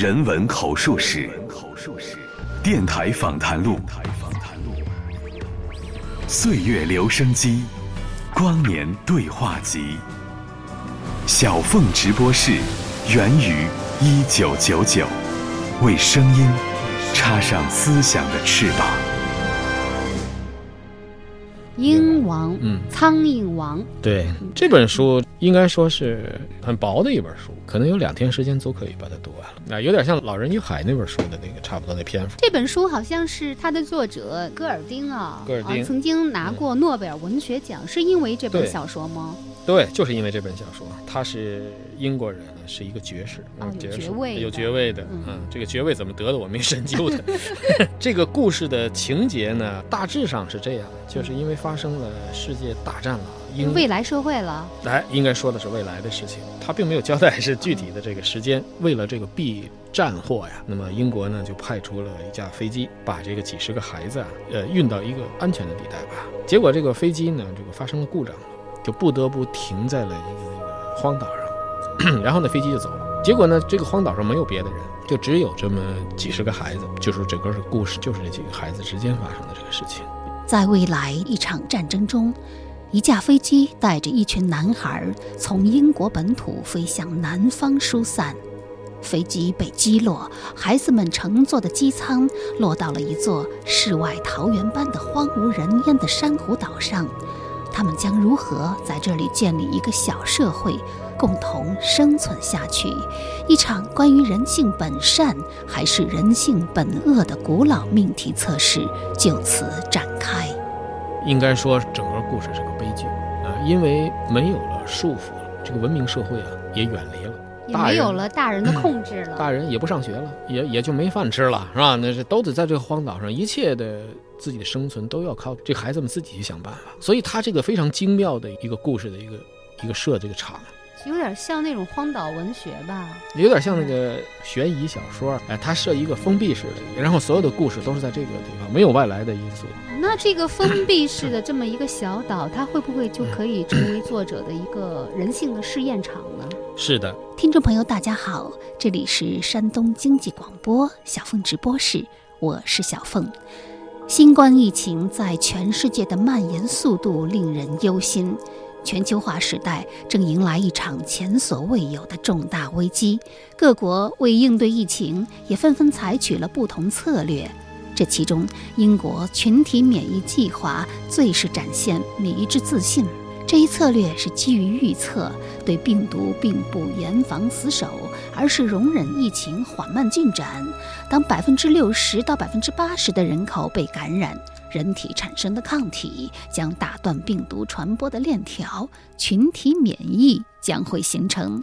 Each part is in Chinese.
人文口述史，电台访谈录，岁月留声机，光年对话集，小凤直播室，源于一九九九，为声音插上思想的翅膀。鹰王，嗯苍蝇王，对这本书应该说是很薄的一本书，可能有两天时间都可以把它读完了。那，有点像《老人与海》那本书的那个差不多那篇幅。这本书好像是它的作者戈尔丁啊，戈尔丁啊曾经拿过诺贝尔文学奖，是因为这本小说吗？对，就是因为这本小说，他是英国人，是一个爵士，哦有嗯爵士有爵位的，嗯嗯，这个爵位怎么得的我没深究的。这个故事的情节呢，大致上是这样，就是因为发生了世界大战了，英未来社会了，来，应该说的是未来的事情，他并没有交代是具体的这个时间。为了这个避战祸呀，那么英国呢就派出了一架飞机，把这个几十个孩子啊，呃，运到一个安全的地带吧。结果这个飞机呢，这个发生了故障，不得不停在了一个那个荒岛上，然后呢，飞机就走了。结果呢，这个荒岛上没有别的人，就只有这么几十个孩子，就是整个的故事就是这几个孩子之间发生的这个事情。在未来一场战争中，一架飞机带着一群男孩从英国本土飞向南方疏散。飞机被击落，孩子们乘坐的机舱落到了一座世外桃源般的荒无人烟的珊瑚岛上。他们将如何在这里建立一个小社会，共同生存下去？一场关于人性本善还是人性本恶的古老命题测试就此展开。应该说，整个故事是个悲剧啊，因为没有了束缚，这个文明社会啊也远离了，没有了大人的控制了。大人也不上学了，也也就没饭吃了，是吧？那是都得在这个荒岛上，一切的自己的生存都要靠这孩子们自己去想办法。所以他这个非常精妙的一个故事的一个一个设这个场，有点像那种荒岛文学吧？有点像那个悬疑小说，哎，他设一个封闭式的，然后所有的故事都是在这个地方，没有外来的因素。那这个封闭式的这么一个小岛，它会不会就可以成为作者的一个人性的试验场呢？是的，听众朋友，大家好，这里是山东经济广播小凤直播室，我是小凤。新冠疫情在全世界的蔓延速度令人忧心，全球化时代正迎来一场前所未有的重大危机。各国为应对疫情，也纷纷采取了不同策略。这其中，英国群体免疫计划最是展现免疫之自信。这一策略是基于预测，对病毒并不严防死守，而是容忍疫情缓慢进展。当百分之六十到百分之八十的人口被感染，人体产生的抗体将打断病毒传播的链条，群体免疫将会形成。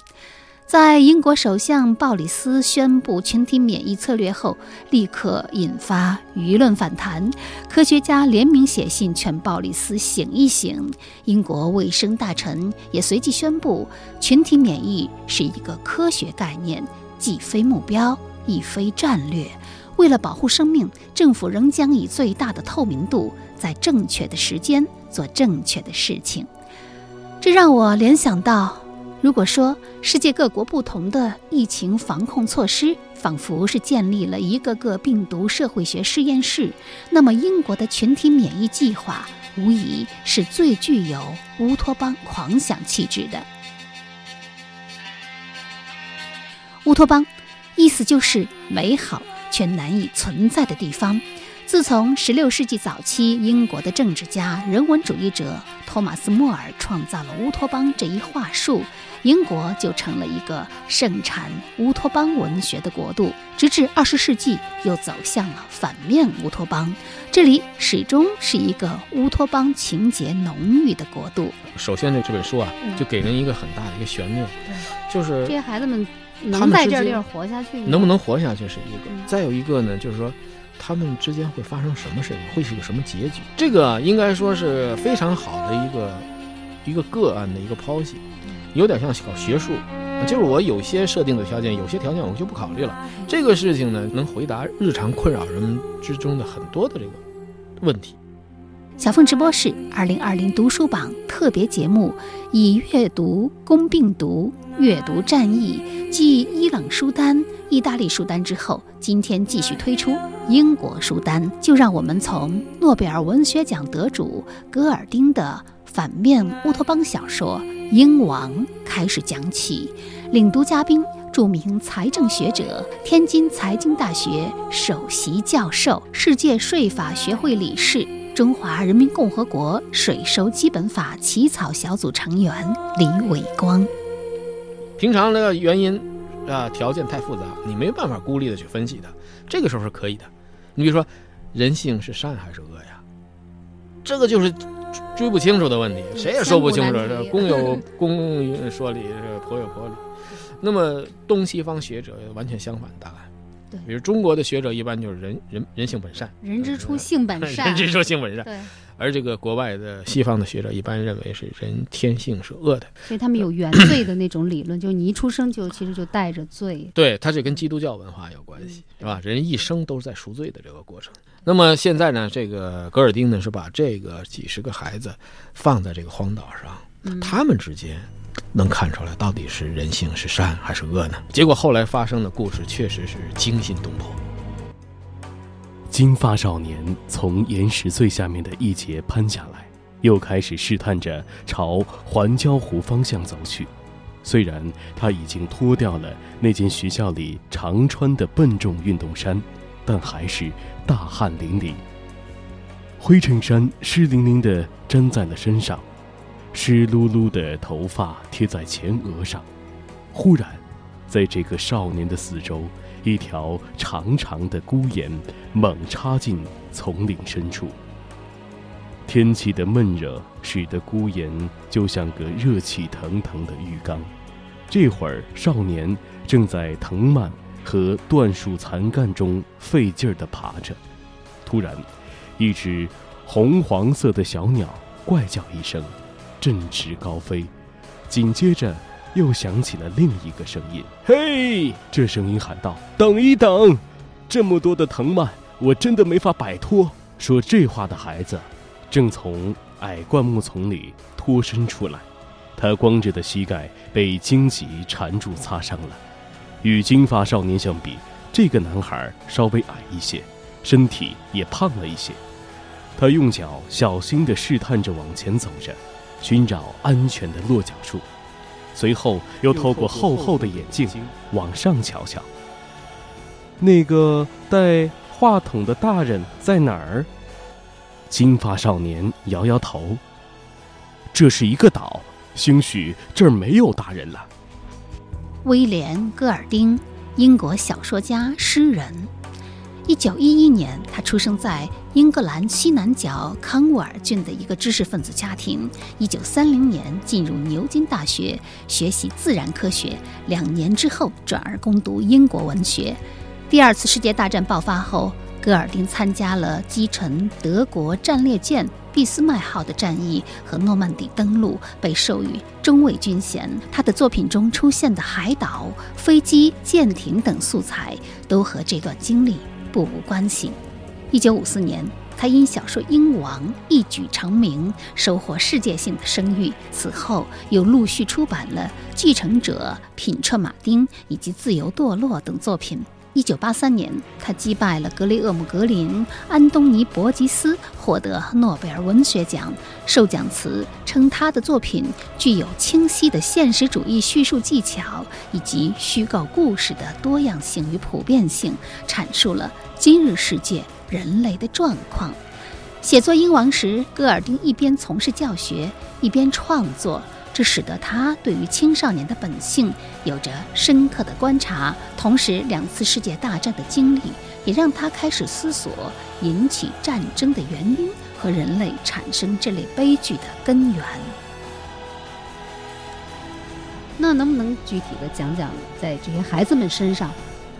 在英国首相鲍里斯宣布群体免疫策略后，立刻引发舆论反弹。科学家联名写信劝鲍里斯醒一醒。英国卫生大臣也随即宣布，群体免疫是一个科学概念，既非目标，亦非战略。为了保护生命，政府仍将以最大的透明度，在正确的时间做正确的事情。这让我联想到。如果说世界各国不同的疫情防控措施仿佛是建立了一个个病毒社会学实验室，那么英国的群体免疫计划无疑是最具有乌托邦狂想气质的。乌托邦，意思就是美好却难以存在的地方。自从16世纪早期，英国的政治家、人文主义者托马斯·莫尔创造了乌托邦这一话术，英国就成了一个盛产乌托邦文学的国度。直至20世纪，又走向了反面乌托邦，这里始终是一个乌托邦情节浓郁的国度。首先，这这本书啊，嗯就给人一个很大的一个悬念，就是这些孩子们能在这地儿活下去吗？能不能活下去是一个嗯，再有一个呢，就是说他们之间会发生什么事情，会是个什么结局？这个应该说是非常好的一个一个个案的一个剖析，有点像搞学术。就是我有些设定的条件，有些条件我就不考虑了。这个事情呢，能回答日常困扰人们之中的很多的这个问题。小凤直播室二零二零读书榜特别节目，以阅读攻病毒、阅读战役，继伊朗书单、意大利书单之后，今天继续推出英国书单。就让我们从诺贝尔文学奖得主戈尔丁的反面乌托邦小说《鹰王》开始讲起。领读嘉宾：著名财政学者、天津财经大学首席教授、世界税法学会理事。中华人民共和国税收基本法起草小组成员李伟光，平常的原因啊，条件太复杂，你没办法孤立的去分析它。这个时候是可以的。你比如说，人性是善还是恶呀？这个就是追不清楚的问题，谁也说不清楚。这公有 公说理，这婆有婆理。那么东西方学者完全相反答案。对，比如中国的学者一般就是人人人性本善，人之初性本善，人之初性本善。对，而这个国外的西方的学者一般认为是人天性是恶的，所以他们有原罪的那种理论，就是你一出生就其实就带着罪。对，它是跟基督教文化有关系，是吧？人一生都是在赎罪的这个过程。那么现在呢，这个格尔丁呢是把这个几十个孩子放在这个荒岛上，他们之间。能看出来到底是人性是善还是恶呢？结果后来发生的故事确实是惊心动魄。金发少年从岩石最下面的一节攀下来，又开始试探着朝环礁湖方向走去。虽然他已经脱掉了那件学校里常穿的笨重运动衫，但还是大汗淋漓，灰衬衫湿淋淋地粘在了身上。湿漉漉的头发贴在前额上，忽然，在这个少年的四周，一条长长的孤岩猛插进丛林深处。天气的闷热使得孤岩就像个热气腾腾的浴缸。这会儿，少年正在藤蔓和椴树残干中费劲儿地爬着。突然，一只红黄色的小鸟怪叫一声。振翅高飞，紧接着又响起了另一个声音：“嘿！”这声音喊道：“等一等，这么多的藤蔓，我真的没法摆脱。”说这话的孩子，正从矮灌木丛里脱身出来，他光着的膝盖被荆棘缠住擦伤了。与金发少年相比，这个男孩稍微矮一些，身体也胖了一些。他用脚小心地试探着往前走着。寻找安全的落脚处，随后又透过厚厚的眼镜往上瞧瞧。那个带话筒的大人在哪儿？金发少年摇摇头。这是一个岛，兴许这儿没有大人了。威廉·戈尔丁，英国小说家、诗人。一九一一年，他出生在英格兰西南角康沃尔郡的一个知识分子家庭。一九三零年进入牛津大学学习自然科学，两年之后转而攻读英国文学。第二次世界大战爆发后，戈尔丁参加了击沉德国战列舰“俾斯麦号”的战役和诺曼底登陆，被授予中尉军衔。他的作品中出现的海岛、飞机、舰艇等素材，都和这段经历。不无关系。一九五四年，他因小说《鹰王》一举成名，收获世界性的声誉。此后又陆续出版了《继承者》《品彻马丁》以及《自由堕落》等作品。一九八三年，他击败了格雷厄姆·格林、安东尼·伯吉斯，获得诺贝尔文学奖。授奖词称他的作品具有清晰的现实主义叙述技巧以及虚构故事的多样性与普遍性，阐述了。今日世界人类的状况。写作《鹰王》时，戈尔丁一边从事教学，一边创作，这使得他对于青少年的本性有着深刻的观察。同时，两次世界大战的经历也让他开始思索引起战争的原因和人类产生这类悲剧的根源。那能不能具体的讲讲，在这些孩子们身上？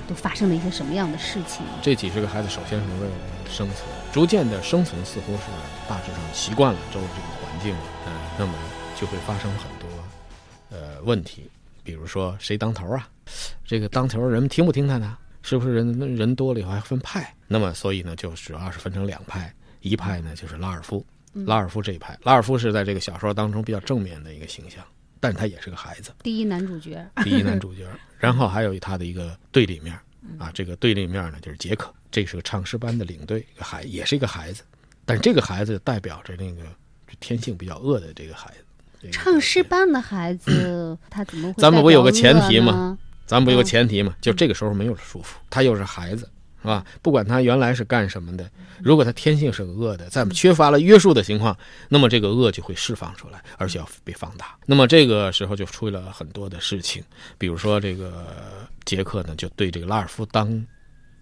都发生了一些什么样的事情？这几十个孩子首先是为了生存，逐渐的生存似乎是大致上习惯了周围这个环境，嗯，那么就会发生很多呃问题，比如说谁当头啊？这个当头人们听不听他的？是不是人人多了以后还分派？那么所以呢，就主要是分成两派，一派呢就是拉尔夫，拉尔夫这一派。拉尔夫是在这个小说当中比较正面的一个形象，但是他也是个孩子，第一男主角。第一男主角。然后还有他的一个对立面，啊，这个对立面呢就是杰克，这是个唱诗班的领队，一个孩也是一个孩子，但这个孩子代表着那个天性比较恶的这个孩子。这个唱诗班的孩子，他怎么会？咱们不有个前提吗吗？咱们不有个嗯前提吗？就这个时候没有了束缚，他又是孩子，是吧？不管他原来是干什么的，如果他天性是个恶的，在缺乏了约束的情况，那么这个恶就会释放出来，而且要被放大。那么这个时候就出了很多的事情，比如说这个杰克呢，就对这个拉尔夫当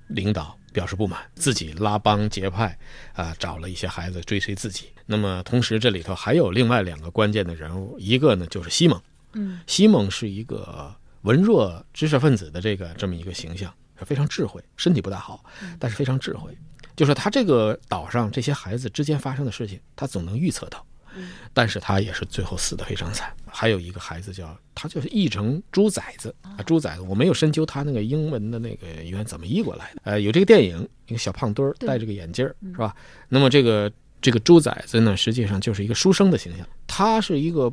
领导表示不满，自己拉帮结派，啊、找了一些孩子追随自己。那么同时这里头还有另外两个关键的人物，一个呢就是西蒙，嗯，西蒙是一个文弱知识分子的这个这么一个形象，非常智慧，身体不大好，但是非常智慧。就是他这个岛上这些孩子之间发生的事情，他总能预测到，但是他也是最后死得非常惨。还有一个孩子叫他就是译成猪崽子啊，猪崽子，我没有深究他那个英文的那个原来怎么译过来的。呃，有这个电影，一个小胖墩儿戴着个眼镜儿，是吧？那么这个这个猪崽子呢，实际上就是一个书生的形象，他是一个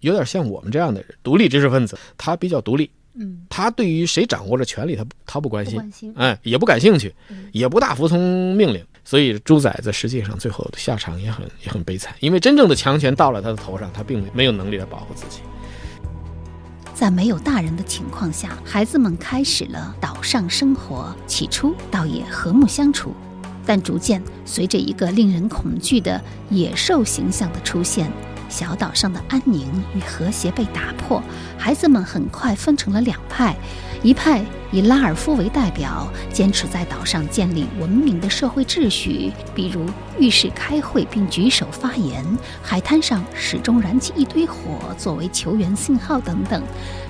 有点像我们这样的人，独立知识分子，他比较独立，嗯，他对于谁掌握着权力，他不他不关心。哎，也不感兴趣嗯，也不大服从命令，所以猪崽子实际上最后的下场也很也很悲惨，因为真正的强权到了他的头上，他并没有能力来保护自己。在没有大人的情况下，孩子们开始了岛上生活。起初倒也和睦相处，但逐渐随着一个令人恐惧的野兽形象的出现，小岛上的安宁与和谐被打破。孩子们很快分成了两派，一派以拉尔夫为代表，坚持在岛上建立文明的社会秩序，比如浴室开会并举手发言，海滩上始终燃起一堆火作为求援信号等等。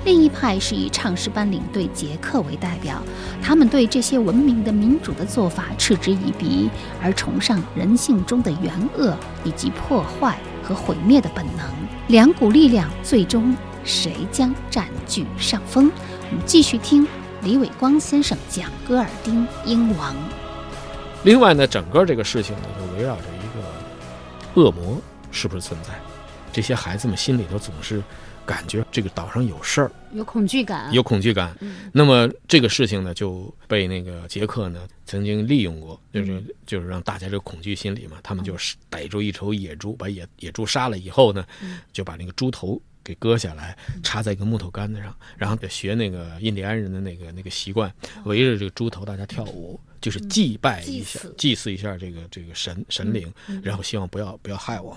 另一派是以唱诗班领队杰克为代表，他们对这些文明的民主的做法嗤之以鼻，而崇尚人性中的原恶以及破坏和毁灭的本能。两股力量最终谁将占据上风？我们继续听李伟光先生讲戈尔丁鹰王。另外呢，整个这个事情呢，就围绕着一个恶魔是不是存在，这些孩子们心里头总是感觉这个岛上有事儿，有恐惧感。有恐惧感。嗯那么这个事情呢，就被那个杰克呢曾经利用过，就是就是让大家这个恐惧心理嘛，他们就是逮住一头野猪，把野野猪杀了以后呢，就把那个猪头给割下来，插在一个木头杆子上，然后学那个印第安人的那个那个习惯，围着这个猪头大家跳舞，就是祭拜一下祭祀，祭祀一下这个这个神神灵，然后希望不要不要害我。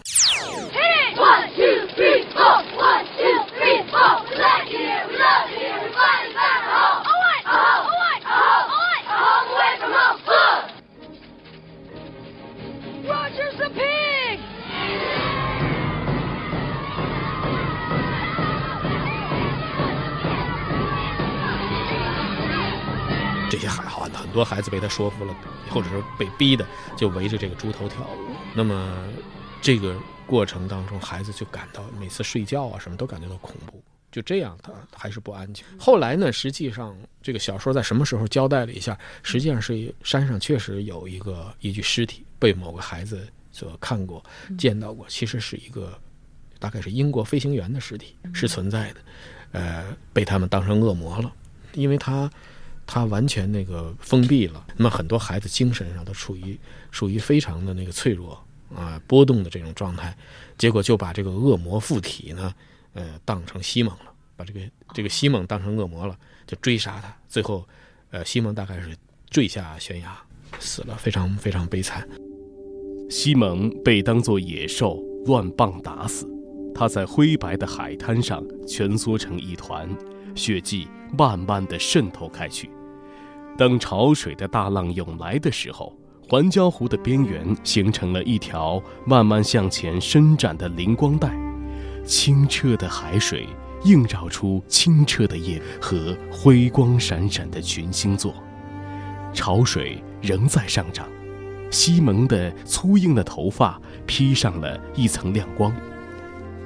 多孩子被他说服了，或者是被逼的，就围着这个猪头跳舞。那么这个过程当中，孩子就感到每次睡觉啊什么都感觉到恐怖，就这样他还是不安全。后来呢，实际上这个小说在什么时候交代了一下？实际上是山上确实有一个一具尸体被某个孩子所看过、见到过，其实是一个大概是英国飞行员的尸体是存在的，呃，被他们当成恶魔了，因为他。他完全那个封闭了，那么很多孩子精神上都处于处于非常的那个脆弱啊、波动的这种状态，结果就把这个恶魔附体呢，呃，当成西蒙了，把这个这个西蒙当成恶魔了，就追杀他，最后，呃，西蒙大概是坠下悬崖死了，非常非常悲惨。西蒙被当作野兽乱棒打死，他在灰白的海滩上蜷缩成一团，血迹慢慢地渗透开去。当潮水的大浪涌来的时候，环礁湖的边缘形成了一条慢慢向前伸展的灵光带，清澈的海水映照出清澈的夜和辉光闪闪的群星座。潮水仍在上涨，西蒙的粗硬的头发披上了一层亮光，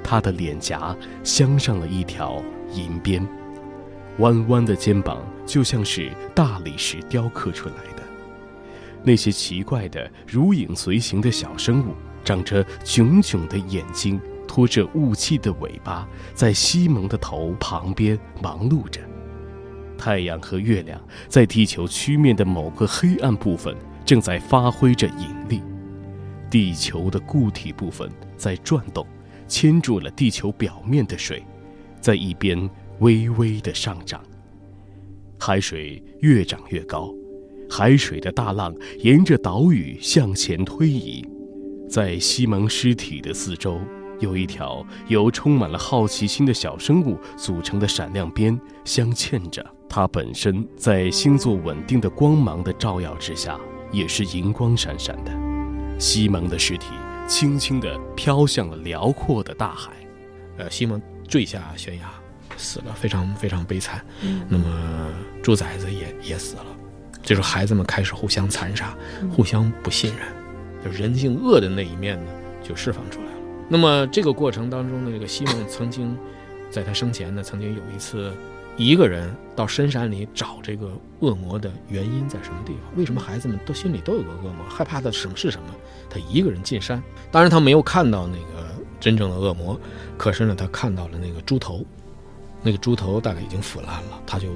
他的脸颊镶上了一条银边，弯弯的肩膀就像是大理石雕刻出来的。那些奇怪的如影随形的小生物长着炯炯的眼睛，拖着雾气的尾巴，在西蒙的头旁边忙碌着。太阳和月亮在地球曲面的某个黑暗部分正在发挥着引力，地球的固体部分在转动，牵住了地球表面的水，在一边微微的上涨。海水越涨越高，海水的大浪沿着岛屿向前推移，在西蒙尸体的四周，有一条由充满了好奇心的小生物组成的闪亮边镶嵌着。它本身在星座稳定的光芒的照耀之下，也是银光闪闪的。西蒙的尸体轻轻地飘向了辽阔的大海。呃，西蒙坠下悬崖，死了，非常非常悲惨。那么猪崽子也也死了，就是孩子们开始互相残杀，互相不信任，就人性恶的那一面呢，就释放出来了。那么这个过程当中呢，这个西蒙曾经在他生前呢，曾经有一次。一个人到深山里找这个恶魔的原因在什么地方？为什么孩子们都心里都有个恶魔？害怕的什么是什么？他一个人进山，当然他没有看到那个真正的恶魔，可是呢，他看到了那个猪头，那个猪头大概已经腐烂了，他就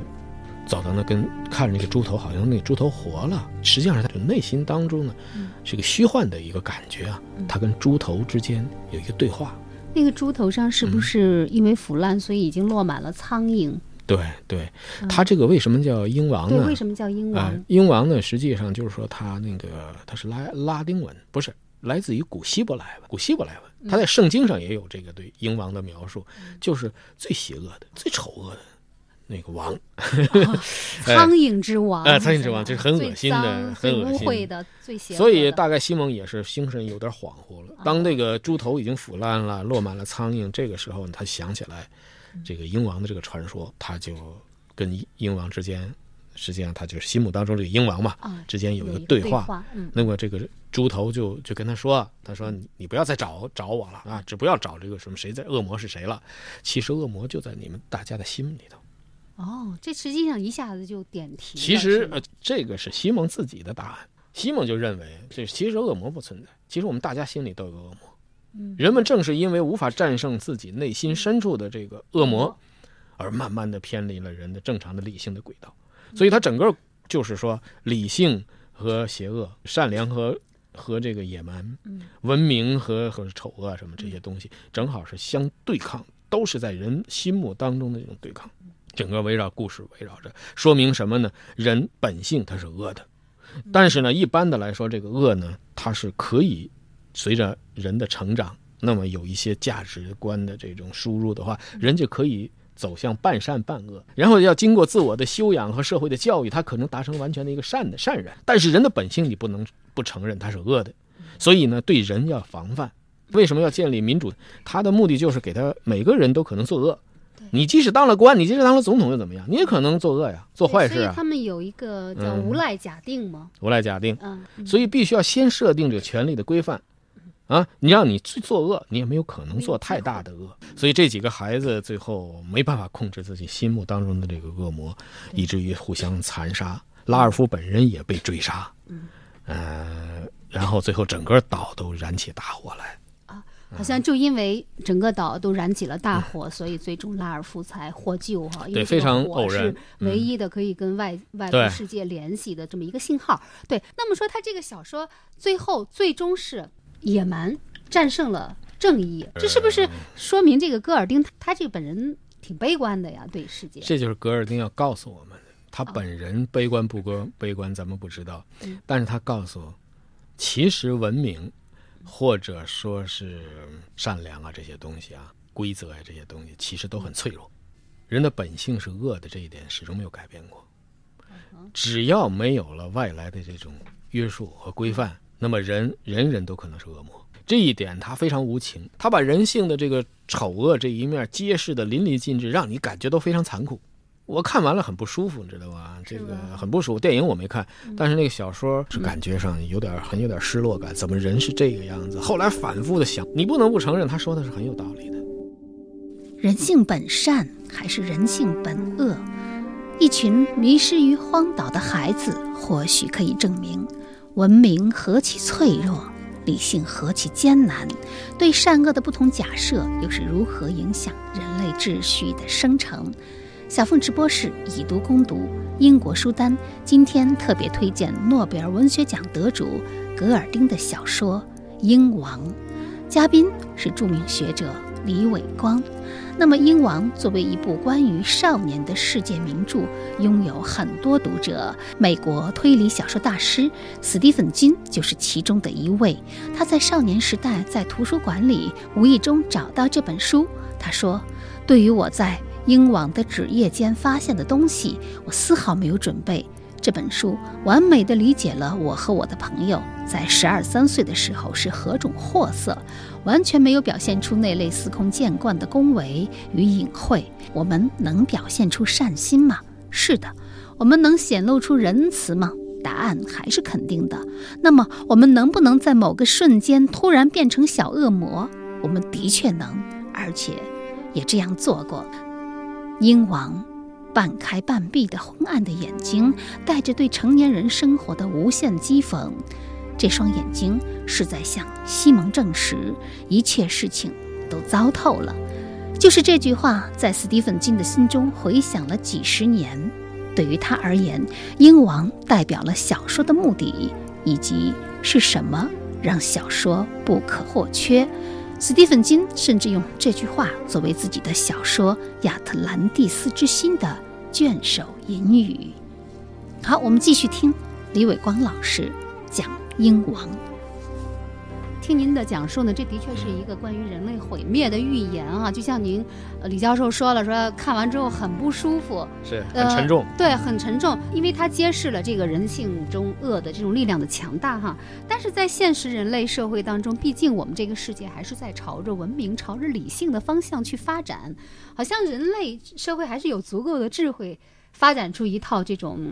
走到那跟看着那个猪头，好像那个猪头活了。实际上，他就内心当中呢，是个虚幻的一个感觉啊。他跟猪头之间有一个对话。那个猪头上是不是因为腐烂，所以已经落满了苍蝇？对对，他这个为什么叫鹰王呢？对，为什么叫鹰啊、王？鹰王呢，实际上就是说他那个他是拉拉丁文，不是来自于古希伯来文。古希伯来文，他在圣经上也有这个对鹰王的描述，就是最邪恶的、最丑恶的那个王。苍蝇之王，哎苍蝇之王就是很恶心的很恶心最污秽的、最邪恶的。所以大概西蒙也是精神有点恍惚了。当那个猪头已经腐烂了，落满了苍蝇，这个时候他想起来这个鹰王的这个传说，他就跟鹰王之间，实际上他就是心目当中这个鹰王嘛，啊，之间有一个对话。对话嗯那么这个猪头就就跟他说：“他说你你不要再找找我了啊，只不要找这个什么谁在恶魔是谁了。其实恶魔就在你们大家的心里头。哦，这实际上一下子就点题了。其实呃，这个是西蒙自己的答案。西蒙就认为，这其实恶魔不存在，其实我们大家心里都有个恶魔。嗯人们正是因为无法战胜自己内心深处的这个恶魔，而慢慢的偏离了人的正常的理性的轨道。所以他整个就是说，理性和邪恶，善良和和这个野蛮，嗯文明和和丑恶什么这些东西，正好是相对抗，都是在人心目当中的这种对抗。整个围绕故事围绕着，说明什么呢？人本性它是恶的，但是呢，一般的来说，这个恶呢，它是可以随着人的成长，那么有一些价值观的这种输入的话，人就可以走向半善半恶，然后要经过自我的修养和社会的教育，他可能达成完全的一个善的善人。但是人的本性你不能不承认他是恶的，所以呢，对人要防范。为什么要建立民主？他的目的就是给他每个人都可能作恶。你即使当了官，你即使当了总统又怎么样？你也可能作恶呀，做坏事啊对所以他，们有一个叫嗯无赖假定吗，无赖假定。嗯，所以必须要先设定这个权利的规范，啊，你让你去作恶，你也没有可能做太大的恶。所以这几个孩子最后没办法控制自己心目当中的这个恶魔，以至于互相残杀。拉尔夫本人也被追杀，呃，然后最后整个岛都燃起大火来。好像就因为整个岛都燃起了大火，所以最终拉尔夫才获救哈。对非常偶然是唯一的可以跟外外部世界联系的这么一个信号。对，那么说他这个小说最后最终是野蛮战胜了正义，这是不是说明这个戈尔丁他他这个本人挺悲观的呀？对世界，这就是戈尔丁要告诉我们的。他本人悲观不悲悲观，咱们不知道，但是他告诉我，其实文明或者说是善良啊这些东西啊，规则啊这些东西，其实都很脆弱。人的本性是恶的，这一点始终没有改变过。只要没有了外来的这种约束和规范，那么人人人都可能是恶魔。这一点他非常无情，他把人性的这个丑恶这一面揭示的淋漓尽致，让你感觉都非常残酷。我看完了很不舒服，你知道吧？这个很不舒服。电影我没看，但是那个小说是感觉上有点很有点失落感。怎么人是这个样子？后来反复的想，你不能不承认他说的是很有道理的。人性本善还是人性本恶？一群迷失于荒岛的孩子，或许可以证明文明何其脆弱，理性何其艰难，对善恶的不同假设又是如何影响人类秩序的生成？小凤直播室以读攻读英国书单，今天特别推荐诺贝尔文学奖得主格尔丁的小说《鹰王》，嘉宾是著名学者李伟光。那么，《鹰王》作为一部关于少年的世界名著，拥有很多读者。美国推理小说大师史蒂芬金就是其中的一位。他在少年时代在图书馆里无意中找到这本书，他说：“对于我在鹰王的纸页间发现的东西，我丝毫没有准备。”这本书完美地理解了我和我的朋友在十二三岁的时候是何种货色，完全没有表现出那类司空见惯的恭维与隐晦。我们能表现出善心吗？是的。我们能显露出仁慈吗？答案还是肯定的。那么，我们能不能在某个瞬间突然变成小恶魔？我们的确能，而且也这样做过。鹰王。半开半闭的昏暗的眼睛，带着对成年人生活的无限讥讽。这双眼睛是在向西蒙证实一切事情都糟透了。就是这句话，在斯蒂芬金的心中回响了几十年。对于他而言，鹰王代表了小说的目的，以及是什么让小说不可或缺。斯蒂芬金甚至用这句话作为自己的小说《亚特兰蒂斯之心》的卷首引语。好，我们继续听李伟光老师讲《英王》。听您的讲述呢，这的确是一个关于人类毁灭的预言啊！就像您，呃，李教授说了，说看完之后很不舒服，是很沉重，对，很沉重，因为它揭示了这个人性中恶的这种力量的强大哈。但是在现实人类社会当中，毕竟我们这个世界还是在朝着文明、朝着理性的方向去发展，好像人类社会还是有足够的智慧，发展出一套这种，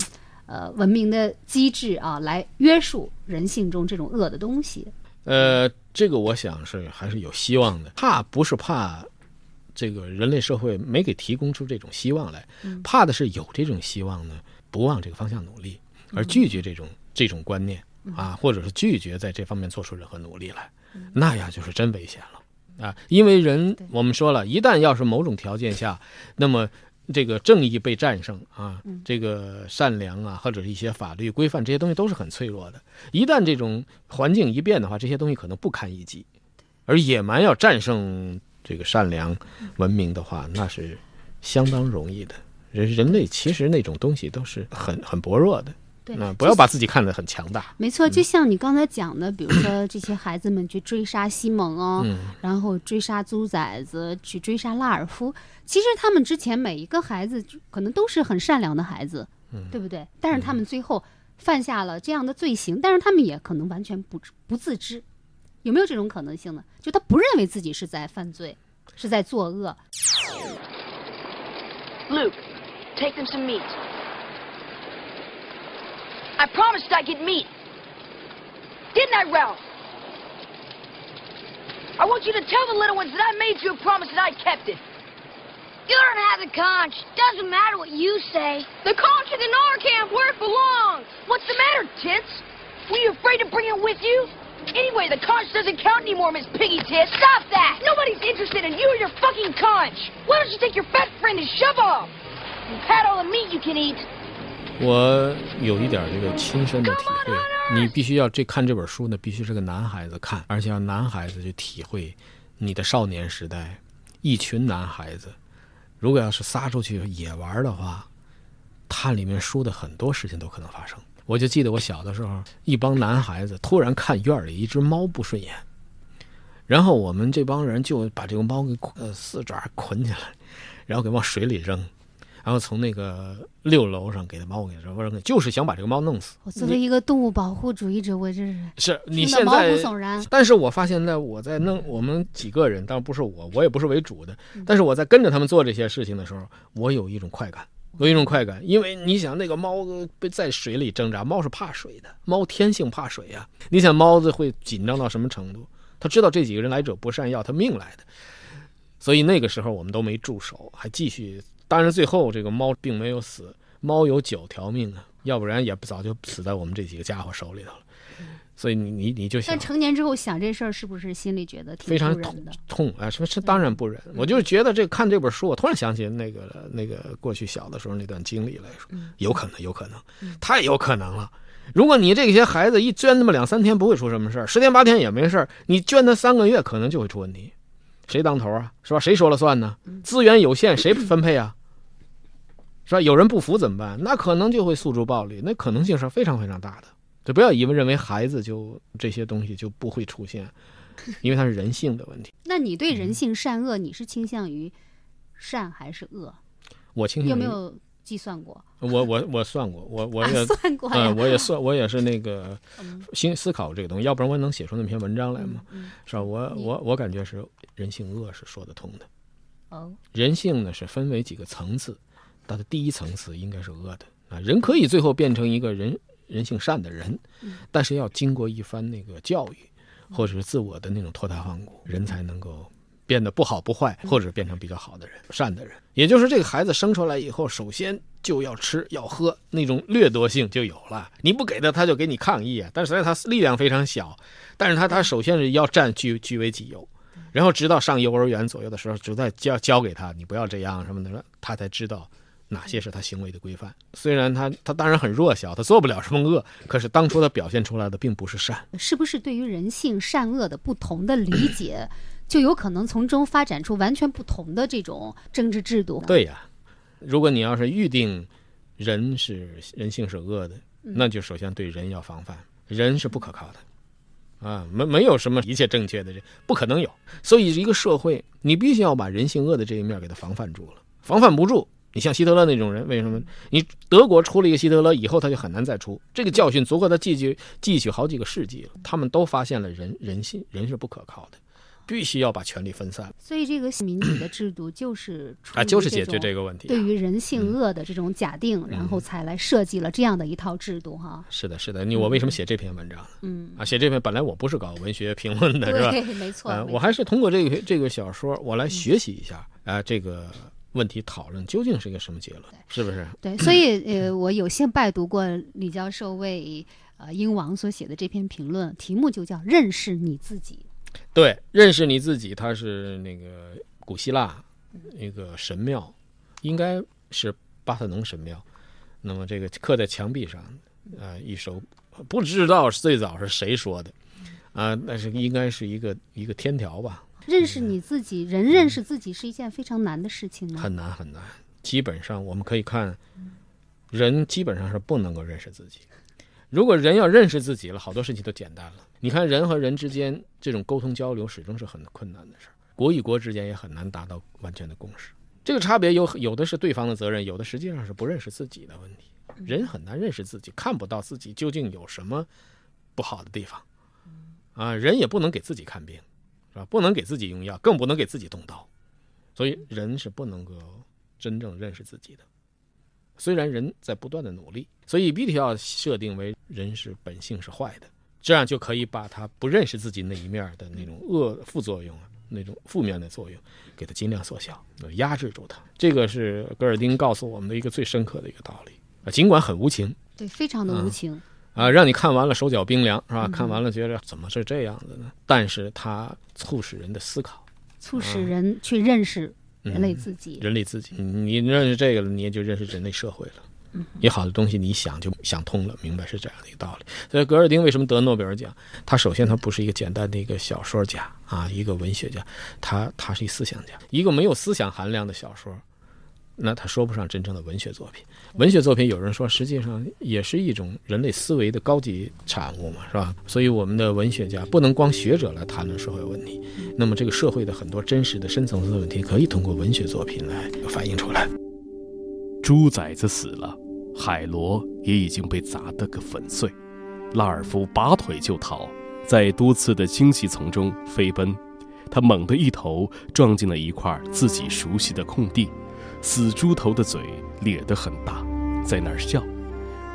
呃，文明的机制啊，来约束人性中这种恶的东西。呃，这个我想是还是有希望的。怕不是怕这个人类社会没给提供出这种希望来，怕的是有这种希望呢，不往这个方向努力，而拒绝这种这种观念啊，或者是拒绝在这方面做出任何努力来，那样就是真危险了啊！因为人我们说了一旦要是某种条件下，那么。这个正义被战胜啊，这个善良啊，或者是一些法律规范这些东西都是很脆弱的。一旦这种环境一变的话，这些东西可能不堪一击。而野蛮要战胜这个善良文明的话，那是相当容易的。人人类其实那种东西都是很很薄弱的。那不要把自己看得很强大。没错，就像你刚才讲的，比如说这些孩子们去追杀西蒙哦，然后追杀猪崽子，去追杀拉尔夫。其实他们之前每一个孩子可能都是很善良的孩子，对不对？但是他们最后犯下了这样的罪行，但是他们也可能完全不不自知。有没有这种可能性呢？就他不认为自己是在犯罪，是在作恶。Luke，take them some meat. I promised I'd get meat. Didn't I, Ralph? I want you to tell the little ones that I made you a promise and I kept it. You don't have a conch. Doesn't matter what you say. The conch is in our camp where it belongs. What's the matter, Tits? Were you afraid to bring it with you? Anyway, the conch doesn't count anymore, Miss Piggy Tits. Stop that! Nobody's interested in you or your fucking conch. Why don't you take your fat friend and shove off? And pat all the meat you can eat. 我有一点这个亲身的体会，你必须要这看这本书呢，必须是个男孩子看，而且要男孩子去体会你的少年时代。一群男孩子，如果要是撒出去野玩的话，它里面说的很多事情都可能发生。我就记得我小的时候，一帮男孩子突然看院里一只猫不顺眼，然后我们这帮人就把这个猫给呃四爪捆起来，然后给往水里扔。然后从那个六楼上给他猫给扔，就是想把这个猫弄死。我作为一个动物保护主义者，我这是是你现在毛骨悚然。但是我发现，呢我在弄我们几个人，当然不是我，我也不是为主的。但是我在跟着他们做这些事情的时候，我有一种快感，有一种快感，因为你想，那个猫被在水里挣扎，猫是怕水的，猫天性怕水呀。你想，猫子会紧张到什么程度？他知道这几个人来者不善，要他命来的。所以那个时候我们都没住手，还继续。当然，最后这个猫并没有死，猫有九条命啊，要不然也不早就死在我们这几个家伙手里头了。所以你你你就想但成年之后想这事儿，是不是心里觉得挺非常痛的？痛啊！什么是当然不忍，我就是觉得这看这本书，我突然想起那个那个过去小的时候那段经历来说，有可能，有可能，太有可能了。如果你这些孩子一捐那么两三天不会出什么事儿，十天八天也没事儿，你捐他三个月可能就会出问题。谁当头啊？是吧？谁说了算呢？资源有限，谁分配啊？是吧？有人不服怎么办？那可能就会诉诸暴力，那可能性是非常非常大的。就不要以为认为孩子就这些东西就不会出现，因为它是人性的问题。那你对人性善恶，你是倾向于善还是恶？我倾向于有没有计算过？我我我算过，我我啊也算过呀嗯，我也算，我也是那个嗯心思考这个东西，要不然我能写出那篇文章来吗？嗯是吧？我我我感觉是人性恶是说得通的。哦，人性呢是分为几个层次，它的第一层次应该是恶的啊，人可以最后变成一个人人性善的人，但是要经过一番那个教育，或者是自我的那种脱胎换骨，人才能够变得不好不坏，或者变成比较好的人、善的人。也就是这个孩子生出来以后，首先就要吃要喝，那种掠夺性就有了。你不给他，他就给你抗议啊。但是他力量非常小，但是他他首先是要占据据为己有。然后直到上幼儿园左右的时候，只在教教给他，你不要这样什么的，他才知道哪些是他行为的规范。虽然他他当然很弱小，他做不了什么恶，可是当初他表现出来的并不是善。是不是对于人性善恶的不同的理解，就有可能从中发展出完全不同的这种政治制度？，对呀，如果你要是预定人是人性是恶的，那就首先对人要防范，人是不可靠的。啊，没没有什么一切正确的这，不可能有。所以一个社会，你必须要把人性恶的这一面给它防范住了。防范不住，你像希特勒那种人，为什么？你德国出了一个希特勒以后，他就很难再出。这个教训足够他记取记取好几个世纪了。他们都发现了人人性人是不可靠的，必须要把权力分散所以这个民主的制度就是 啊，就是解决这个问题啊。对于人性恶的这种假定，然后才来设计了这样的一套制度哈。是的，是的。你我为什么写这篇文章？嗯，啊，写这篇本来我不是搞文学评论的，是吧？对，没错。我还是通过这个这个小说，我来学习一下啊、这个问题讨论究竟是一个什么结论，是不是？对，所以呃，我有幸拜读过李教授为呃英王所写的这篇评论，题目就叫《认识你自己对，认识你自己，它是那个古希腊那个神庙，应该是巴特农神庙。那么这个刻在墙壁上，呃、一首不知道最早是谁说的，啊、那是应该是一个一个天条吧，》。认识你自己，人认识自己是一件非常难的事情呢。很难很难。基本上我们可以看，人基本上是不能够认识自己。如果人要认识自己了，好多事情都简单了。你看，人和人之间这种沟通交流始终是很困难的事儿，国与国之间也很难达到完全的共识。这个差别有有的是对方的责任，有的实际上是不认识自己的问题。人很难认识自己，看不到自己究竟有什么不好的地方。啊，人也不能给自己看病，是吧？不能给自己用药，更不能给自己动刀。所以人是不能够真正认识自己的。虽然人在不断的努力，所以必须要设定为人是本性是坏的，这样就可以把他不认识自己那一面的那种恶副作用啊，那种负面的作用，给他尽量缩小，呃压制住他。这个是格尔丁告诉我们的一个最深刻的一个道理啊，尽管很无情对，非常的无情。啊，让你看完了手脚冰凉是吧？看完了觉得怎么是这样子呢？但是它促使人的思考。促使人去认识人类自己。人类自己，你认识这个了，你也就认识人类社会了。你好的东西，你一想就想通了，明白是这样的一个道理。所以格尔丁为什么得诺贝尔奖？他首先他不是一个简单的一个小说家啊，一个文学家，他他是一思想家。一个没有思想含量的小说，那他说不上真正的文学作品。文学作品有人说，实际上也是一种人类思维的高级产物嘛，是吧？所以我们的文学家不能光学者来谈论社会问题，那么这个社会的很多真实的深层次的问题，可以通过文学作品来反映出来。猪崽子死了，海螺也已经被砸得个粉碎。拉尔夫拔腿就逃，在多次的荆棘丛中飞奔，他猛地一头撞进了一块自己熟悉的空地，死猪头的嘴咧得很大，在那儿笑。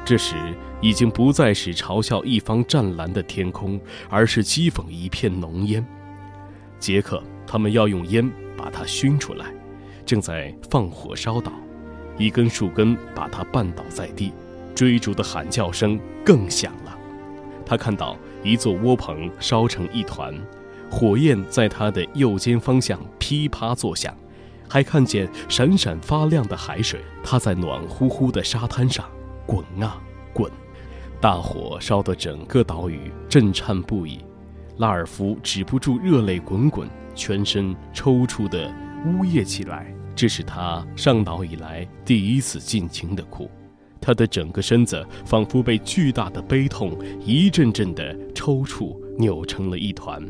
这时已经不再是嘲笑一方湛蓝的天空，而是讥讽一片浓烟。杰克他们要用烟把它熏出来，正在放火烧岛。一根树根把他绊倒在地，追逐的喊叫声更响了。他看到一座窝棚烧成一团，火焰在他的右肩方向噼啪作响，还看见闪闪发亮的海水。他在暖乎乎的沙滩上滚啊滚，大火烧得整个岛屿震颤不已。拉尔夫止不住热泪滚滚，全身抽搐的呜咽起来。这是他上岛以来第一次尽情的哭。他的整个身子仿佛被巨大的悲痛一阵阵的抽搐扭成了一团，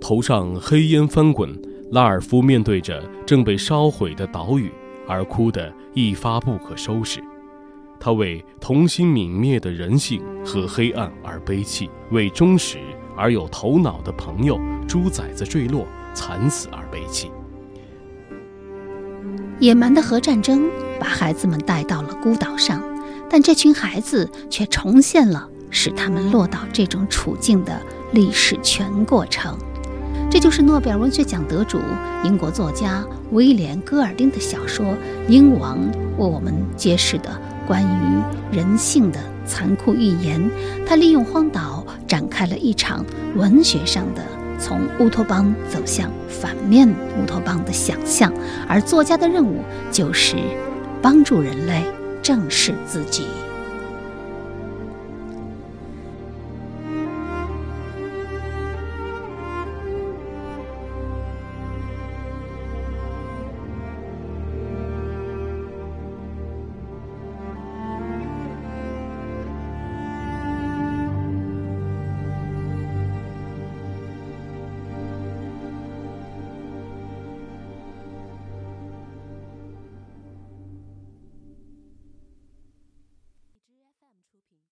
头上黑烟翻滚。拉尔夫面对着正被烧毁的岛屿，而哭得一发不可收拾。他为童心泯灭的人性和黑暗而悲泣，为忠实而有头脑的朋友猪崽子坠落惨死而悲泣。野蛮的核战争把孩子们带到了孤岛上。但这群孩子却重现了使他们落到这种处境的历史全过程。这就是诺贝尔文学奖得主英国作家威廉·戈尔丁的小说《鹰王》为我们揭示的关于人性的残酷预言。他利用荒岛展开了一场文学上的从乌托邦走向反面乌托邦的想象，而作家的任务就是帮助人类。正视自己。